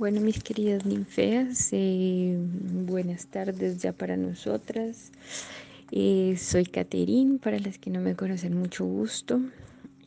Bueno, mis queridas ninfeas, eh, buenas tardes ya para nosotras. Eh, soy Caterín, para las que no me conocen, mucho gusto.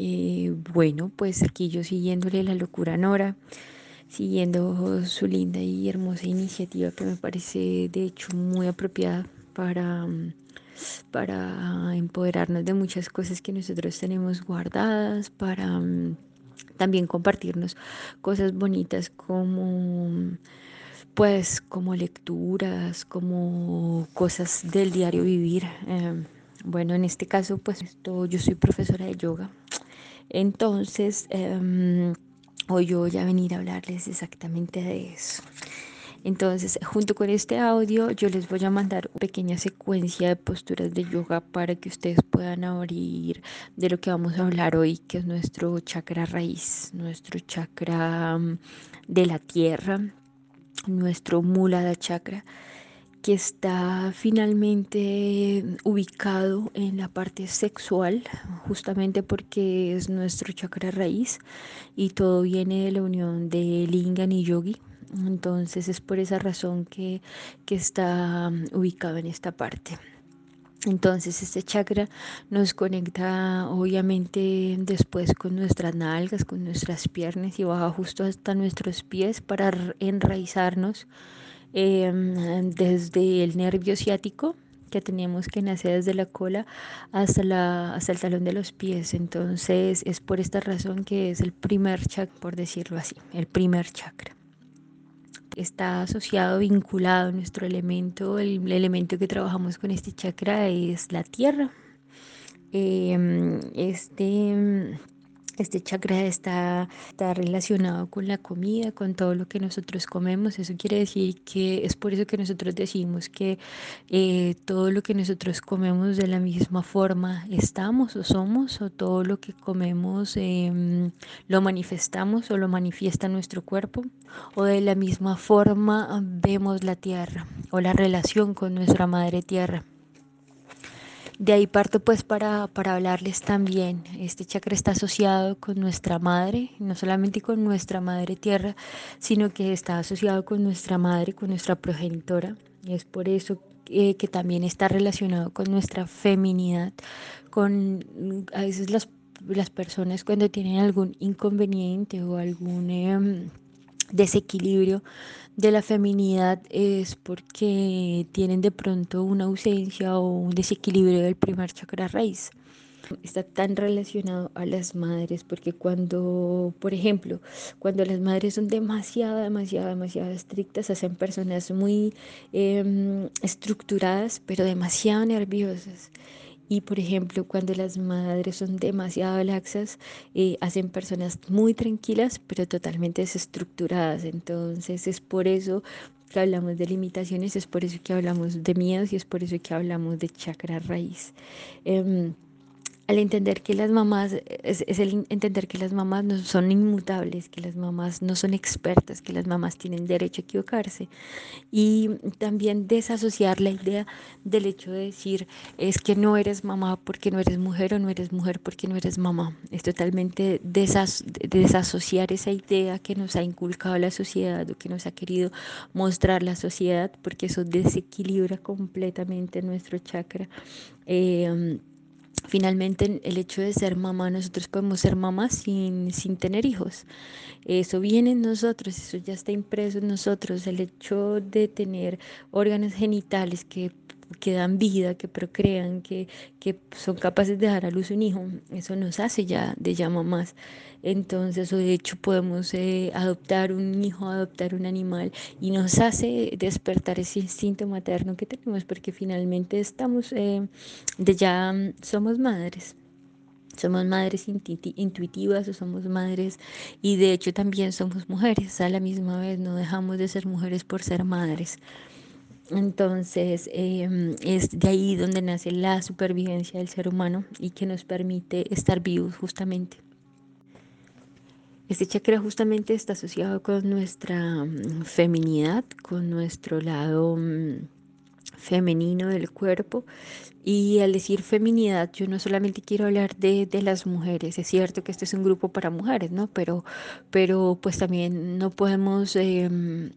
Eh, bueno, pues aquí yo siguiéndole la locura Nora, siguiendo su linda y hermosa iniciativa que me parece de hecho muy apropiada para, para empoderarnos de muchas cosas que nosotros tenemos guardadas, para también compartirnos cosas bonitas como pues como lecturas, como cosas del diario vivir. Em, bueno, en este caso pues esto, yo soy profesora de yoga. Entonces, em, hoy yo voy a venir a hablarles exactamente de eso. Entonces, junto con este audio, yo les voy a mandar una pequeña secuencia de posturas de yoga para que ustedes puedan abrir de lo que vamos a hablar hoy, que es nuestro chakra raíz, nuestro chakra mm, de la tierra, nuestro mulada chakra que está finalmente ubicado en la parte sexual, justamente porque es nuestro chakra raíz y todo viene de la unión de Lingam y Yogi, entonces es por esa razón que, está um, ubicado en esta parte. Entonces este chakra nos conecta obviamente después con nuestras nalgas, con nuestras piernas y baja justo hasta nuestros pies para enraizarnos em, desde el nervio ciático que tenemos que nacer desde la cola hasta, la, hasta el talón de los pies. Entonces es por esta razón que es el primer chakra, por decirlo así, el primer chakra está asociado, vinculado a nuestro elemento, el, elemento que trabajamos con este chakra es la tierra. Em, este este chakra está, relacionado con la comida, con todo lo que nosotros comemos. Eso quiere decir que es por eso que nosotros decimos que eh, todo lo que nosotros comemos de la misma forma estamos o somos, o todo lo que comemos em, lo manifestamos o lo manifiesta nuestro cuerpo, o de la misma forma vemos la tierra o la relación con nuestra madre tierra. De ahí parto pues para, para hablarles también. Este chakra está asociado con nuestra madre, no solamente con nuestra madre tierra, sino que está asociado con nuestra madre, con nuestra progenitora. Y es por eso que también está relacionado con nuestra feminidad, con a veces las, las personas cuando tienen algún inconveniente o algún... Em, desequilibrio de la feminidad es porque tienen de pronto una ausencia o un desequilibrio del primer chakra raíz. Está tan relacionado a las madres porque cuando, por ejemplo, cuando las madres son demasiado, demasiado, demasiado estrictas, hacen personas muy em, estructuradas, pero demasiado nerviosas. Y por ejemplo, cuando las madres son demasiado laxas, eh, hacen personas muy tranquilas, pero totalmente desestructuradas. Entonces es por eso que hablamos de limitaciones, es por eso que hablamos de miedos y es por eso que hablamos de chakra raíz. Em, al entender que las mamás, es, el entender que las mamás no son inmutables, que las mamás no son expertas, que las mamás tienen derecho a equivocarse. Y también desasociar la idea del hecho de decir, es que no eres mamá porque no eres mujer o no eres mujer porque no eres mamá. Es totalmente desasociar esa idea que nos ha inculcado la sociedad o que nos ha querido mostrar la sociedad, porque eso desequilibra completamente nuestro chakra. Eh, Finalmente, el hecho de ser mamá, nosotros podemos ser mamás sin, sin tener hijos. Eso viene en nosotros, eso ya está impreso en nosotros. El hecho de tener órganos genitales que que dan vida, que procrean, que, que son capaces de dar a luz un hijo, eso nos hace ya de ya mamás. Entonces, o de hecho, podemos eh, adoptar un hijo, adoptar un animal y nos hace despertar ese instinto materno que tenemos, porque finalmente estamos, eh, de ya somos madres. Somos madres intuitivas o somos madres y de hecho también somos mujeres. A la misma vez no dejamos de ser mujeres por ser madres. Entonces em, es de ahí donde nace la supervivencia del ser humano y que nos permite estar vivos justamente. Este chakra justamente está asociado con nuestra mm, feminidad, con nuestro lado mm, femenino del cuerpo y al decir feminidad, yo no solamente quiero hablar de, de, las mujeres, es cierto que este es un grupo para mujeres, ¿no? Pero, pero pues también no podemos, eh,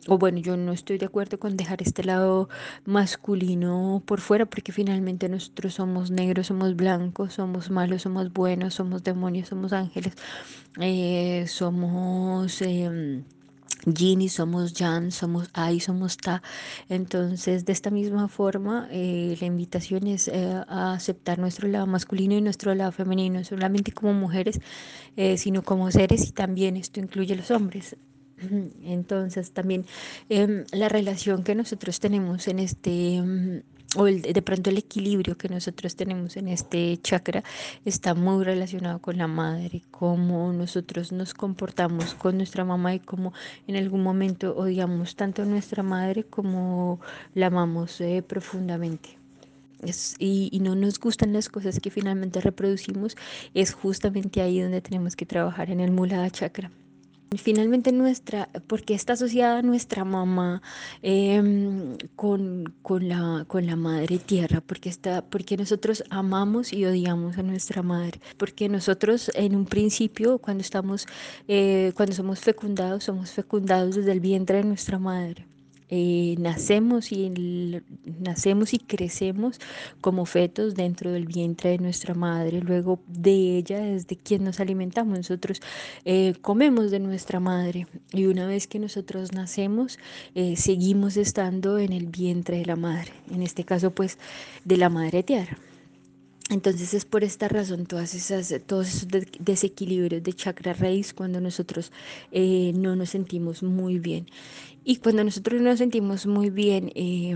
o bueno, yo no estoy de acuerdo con dejar este lado masculino por fuera, porque finalmente nosotros somos negros, somos blancos, somos malos, somos buenos, somos demonios, somos ángeles, eh, somos... Eh, Yin y somos Jan, somos Ai, somos Ta. Entonces, de esta misma forma, eh, la invitación es eh, a aceptar nuestro lado masculino y nuestro lado femenino, no solamente como mujeres, eh, sino como seres y también esto incluye los hombres. Entonces, también em, la relación que nosotros tenemos en este... O el, de pronto el equilibrio que nosotros tenemos en este chakra está muy relacionado con la madre, cómo nosotros nos comportamos con nuestra mamá y cómo en algún momento odiamos tanto a nuestra madre como la amamos eh, profundamente. Y, y, no nos gustan las cosas que finalmente reproducimos, es justamente ahí donde tenemos que trabajar en el Mula Chakra. Finalmente nuestra, porque está asociada nuestra mamá eh, con, con, la, con la madre tierra, porque, está, porque nosotros amamos y odiamos a nuestra madre, porque nosotros en un principio, cuando, estamos, eh, cuando somos fecundados, somos fecundados desde el vientre de nuestra madre. Eh, nacemos y nacemos y crecemos como fetos dentro del vientre de nuestra madre. Luego de ella es de quien nos alimentamos. Nosotros eh, comemos de nuestra madre y una vez que nosotros nacemos eh, seguimos estando en el vientre de la madre. En este caso pues de la madre tierra. Entonces es por esta razón todos esos desequilibrios de chakra raíz cuando nosotros eh, no nos sentimos muy bien. Y cuando nosotros no nos sentimos muy bien eh,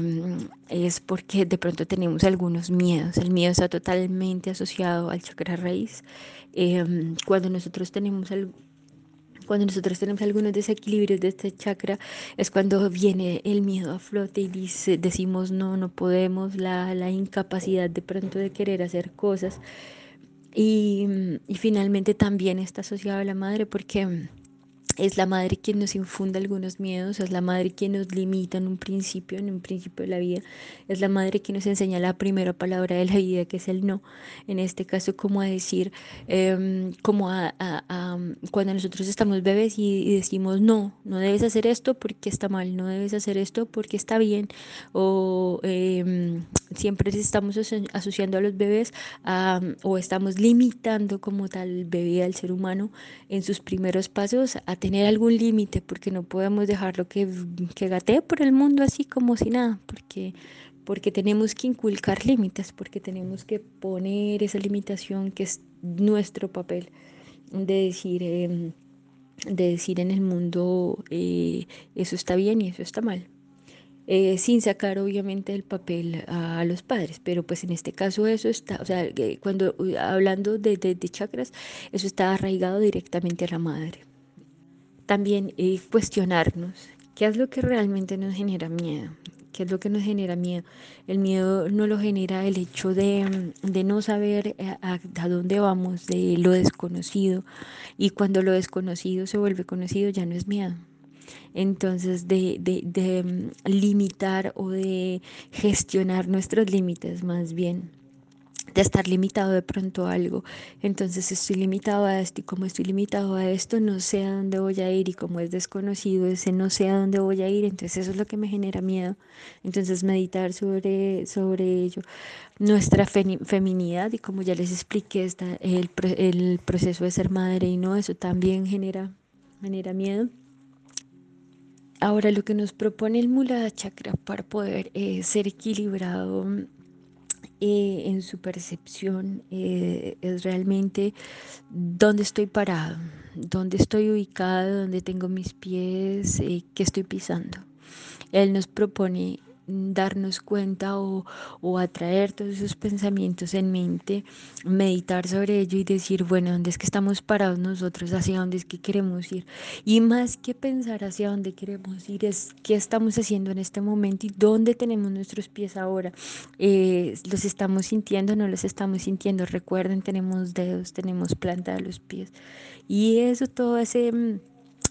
es porque de pronto tenemos algunos miedos. El miedo está totalmente asociado al chakra raíz. Eh, cuando nosotros tenemos cuando nosotros tenemos algunos desequilibrios de este chakra, es cuando viene el miedo a flote y dice, decimos no, no podemos, la, la incapacidad de pronto de querer hacer cosas. Y, y finalmente también está asociado a la madre porque es la madre quien nos infunda algunos miedos, es la madre quien nos limita en un principio, en un principio de la vida, es la madre quien nos enseña la primera palabra de la vida, que es el no. En este caso, como a decir, eh, como a, cuando nosotros estamos bebés y, decimos, no, no debes hacer esto porque está mal, no debes hacer esto porque está bien, o eh, siempre estamos asociando a los bebés o estamos limitando como tal bebé al ser humano en sus primeros pasos a tener algún límite, porque no podemos dejarlo que, que gatee por el mundo así como si nada, porque, porque tenemos que inculcar límites, porque tenemos que poner esa limitación que es nuestro papel de decir, eh, de decir en el mundo eh, eso está bien y eso está mal. Eh, sin sacar obviamente el papel a los padres, pero pues en este caso eso está, o sea, cuando hablando de, de chakras, eso está arraigado directamente a la madre también eh, cuestionarnos qué es lo que realmente nos genera miedo, qué es lo que nos genera miedo. El miedo no lo genera el hecho de, de no saber a, a, a, dónde vamos, de lo desconocido. Y cuando lo desconocido se vuelve conocido ya no es miedo. Entonces, de, de, de mm, limitar o de gestionar nuestros límites más bien de estar limitado de pronto a algo. Entonces estoy limitado a esto y como estoy limitado a esto, no sé a dónde voy a ir y como es desconocido ese no sé a dónde voy a ir, entonces eso es lo que me genera miedo. Entonces meditar sobre, sobre ello, nuestra fe, feminidad y como ya les expliqué, está el, el proceso de ser madre y no, eso también genera, genera miedo. Ahora lo que nos propone el Mula Chakra para poder eh, ser equilibrado eh, en su percepción eh, es realmente dónde estoy parado, dónde estoy ubicado, dónde tengo mis pies, eh, qué estoy pisando. Él nos propone darnos cuenta o, o, atraer todos esos pensamientos en mente, meditar sobre ello y decir, bueno, ¿dónde es que estamos parados nosotros? ¿Hacia dónde es que queremos ir? Y más que pensar hacia dónde queremos ir, es qué estamos haciendo en este momento y dónde tenemos nuestros pies ahora. Eh, ¿Los estamos sintiendo? ¿No los estamos sintiendo? Recuerden, tenemos dedos, tenemos planta de los pies. Y eso, todo ese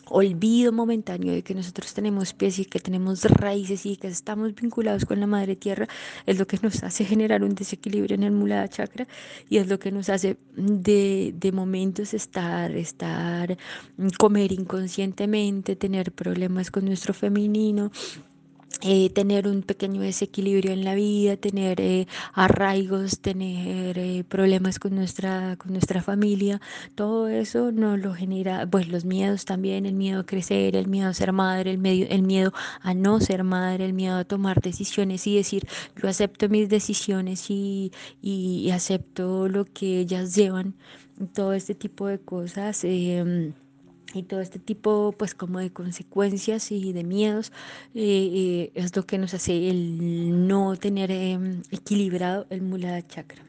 olvido momentáneo de que nosotros tenemos pies y que tenemos raíces y que estamos vinculados con la madre tierra es lo que nos hace generar un desequilibrio en el mulada chakra y es lo que nos hace de, de momentos estar, estar, comer inconscientemente, tener problemas con nuestro femenino, eh, tener un pequeño desequilibrio en la vida, tener eh, arraigos, tener eh, problemas con nuestra, con nuestra familia, todo eso nos lo genera, pues los miedos también, el miedo a crecer, el miedo a ser madre, el, medio, el miedo a no ser madre, el miedo a tomar decisiones y decir, yo acepto mis decisiones y, y, acepto lo que ellas llevan, todo este tipo de cosas. Y todo este tipo pues como de consecuencias y de miedos eh, eh, es lo que nos hace el no tener em, equilibrado el mulada chakra.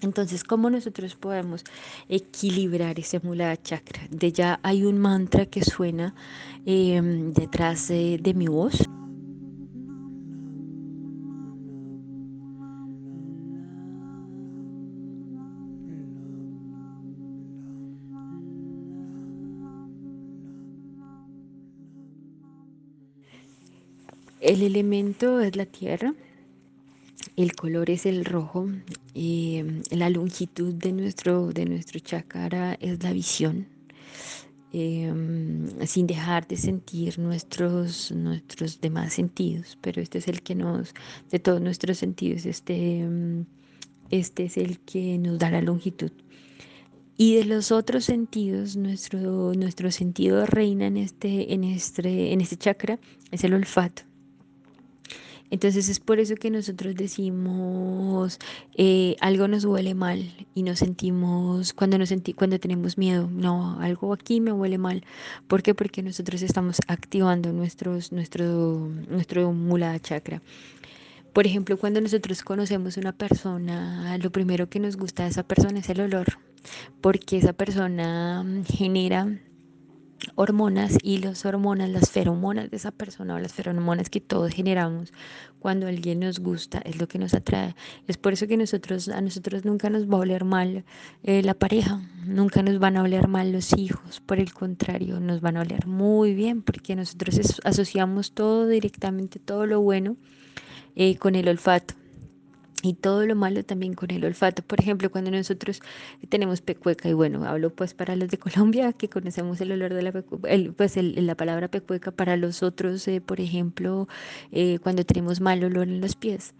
Entonces, ¿cómo nosotros podemos equilibrar ese mulada chakra? De ya hay un mantra que suena em, detrás de mi voz. El elemento es la tierra, el color es el rojo, eh, la longitud de nuestro, de nuestro chakra es la visión. Eh, sin dejar de sentir nuestros, nuestros demás sentidos, pero este es el que nos, de todos nuestros sentidos, este, este es el que nos da la longitud. Y de los otros sentidos, nuestro, nuestro sentido reina en este, en, este, en este chakra es el olfato. Entonces es por eso que nosotros decimos eh, algo nos huele mal y nos sentimos cuando nos senti cuando tenemos miedo, no, algo aquí me huele mal. ¿Por qué? Porque nosotros estamos activando nuestros, nuestro, nuestro mulada chakra. Por ejemplo, cuando nosotros conocemos una persona, lo primero que nos gusta de esa persona es el olor, porque esa persona genera hormonas y las hormonas, las feromonas de esa persona o las feromonas que todos generamos cuando alguien nos gusta es lo que nos atrae. Es por eso que nosotros, a nosotros nunca nos va a oler mal eh, la pareja, nunca nos van a oler mal los hijos, por el contrario, nos van a oler muy bien porque nosotros asociamos todo directamente, todo lo bueno eh, con el olfato y todo lo malo también con el olfato. Por ejemplo, cuando nosotros tenemos pecueca, y bueno, hablo pues para los de Colombia que conocemos el olor de la pecueca, pues la palabra pecueca para los otros, eh, por ejemplo, eh, cuando tenemos mal olor en los pies.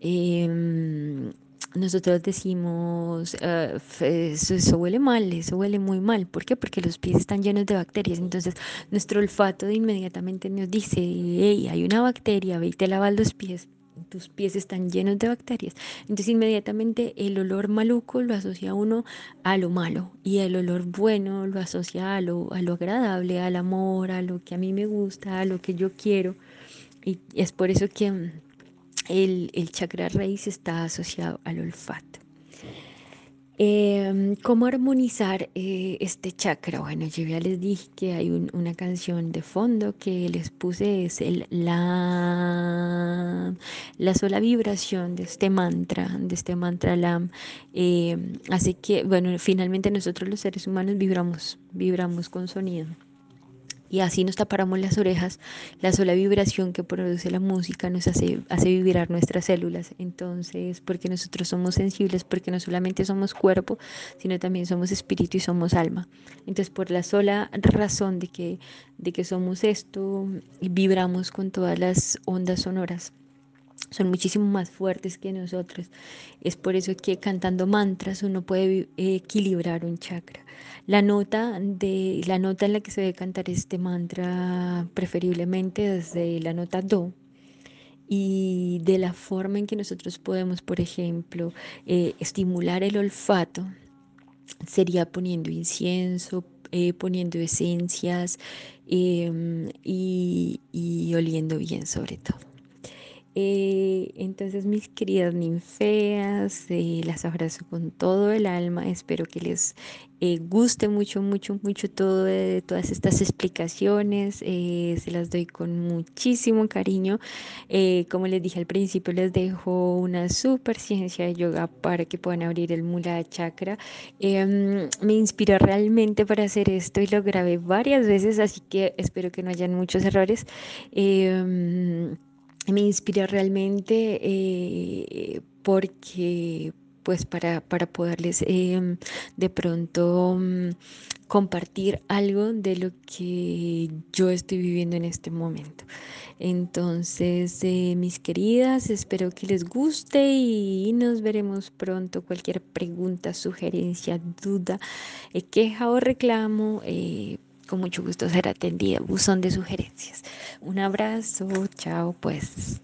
Em, nosotros decimos, ah, eso, huele mal, eso huele muy mal. ¿Por qué? Porque los pies están llenos de bacterias. Entonces, nuestro olfato de inmediatamente nos dice, hey, hay una bacteria, ve y te lavas los pies tus pies están llenos de bacterias. Entonces inmediatamente el olor maluco lo asocia uno a lo malo y el olor bueno lo asocia a lo, a lo agradable, al amor, a lo que a mí me gusta, a lo que yo quiero. Y es por eso que mm, el, el chakra raíz está asociado al olfato. Em, ¿Cómo armonizar eh, este chakra? Bueno, yo ya les dije que hay una canción de fondo que les puse, es el, la, la sola vibración de este mantra, de este mantra LAM. Así que, bueno, finalmente nosotros los seres humanos vibramos, vibramos con sonido y así nos taparamos las orejas, la sola vibración que produce la música nos hace, hace vibrar nuestras células. Entonces, porque nosotros somos sensibles, porque no solamente somos cuerpo, sino también somos espíritu y somos alma. Entonces, por la sola razón de que, de que somos esto, vibramos con todas las ondas sonoras son muchísimo más fuertes que nosotros. Es por eso que cantando mantras uno puede equilibrar un chakra. La nota de la nota en la que se debe cantar este mantra preferiblemente desde la nota do y de la forma en que nosotros podemos, por ejemplo, eh, estimular el olfato sería poniendo incienso, eh, poniendo esencias em, y oliendo bien sobre todo. Eh, entonces, mis queridas ninfeas, eh, las abrazo con todo el alma. Espero que les eh, guste mucho, mucho, mucho todo todas estas explicaciones. se las doy con muchísimo cariño. como les dije al principio, les dejo una super ciencia de yoga para que puedan abrir el mula chakra. Em, me inspiró realmente para hacer esto y lo grabé varias veces, así que espero que no hayan muchos errores. Me inspira realmente eh, porque pues para, para poderles em, de pronto mm, compartir algo de lo que yo estoy viviendo en este momento. Entonces, eh, mis queridas, espero que les guste y nos veremos pronto. Cualquier pregunta, sugerencia, duda, eh, queja o reclamo con mucho gusto ser atendida. Buzón de sugerencias. Un abrazo, chao pues.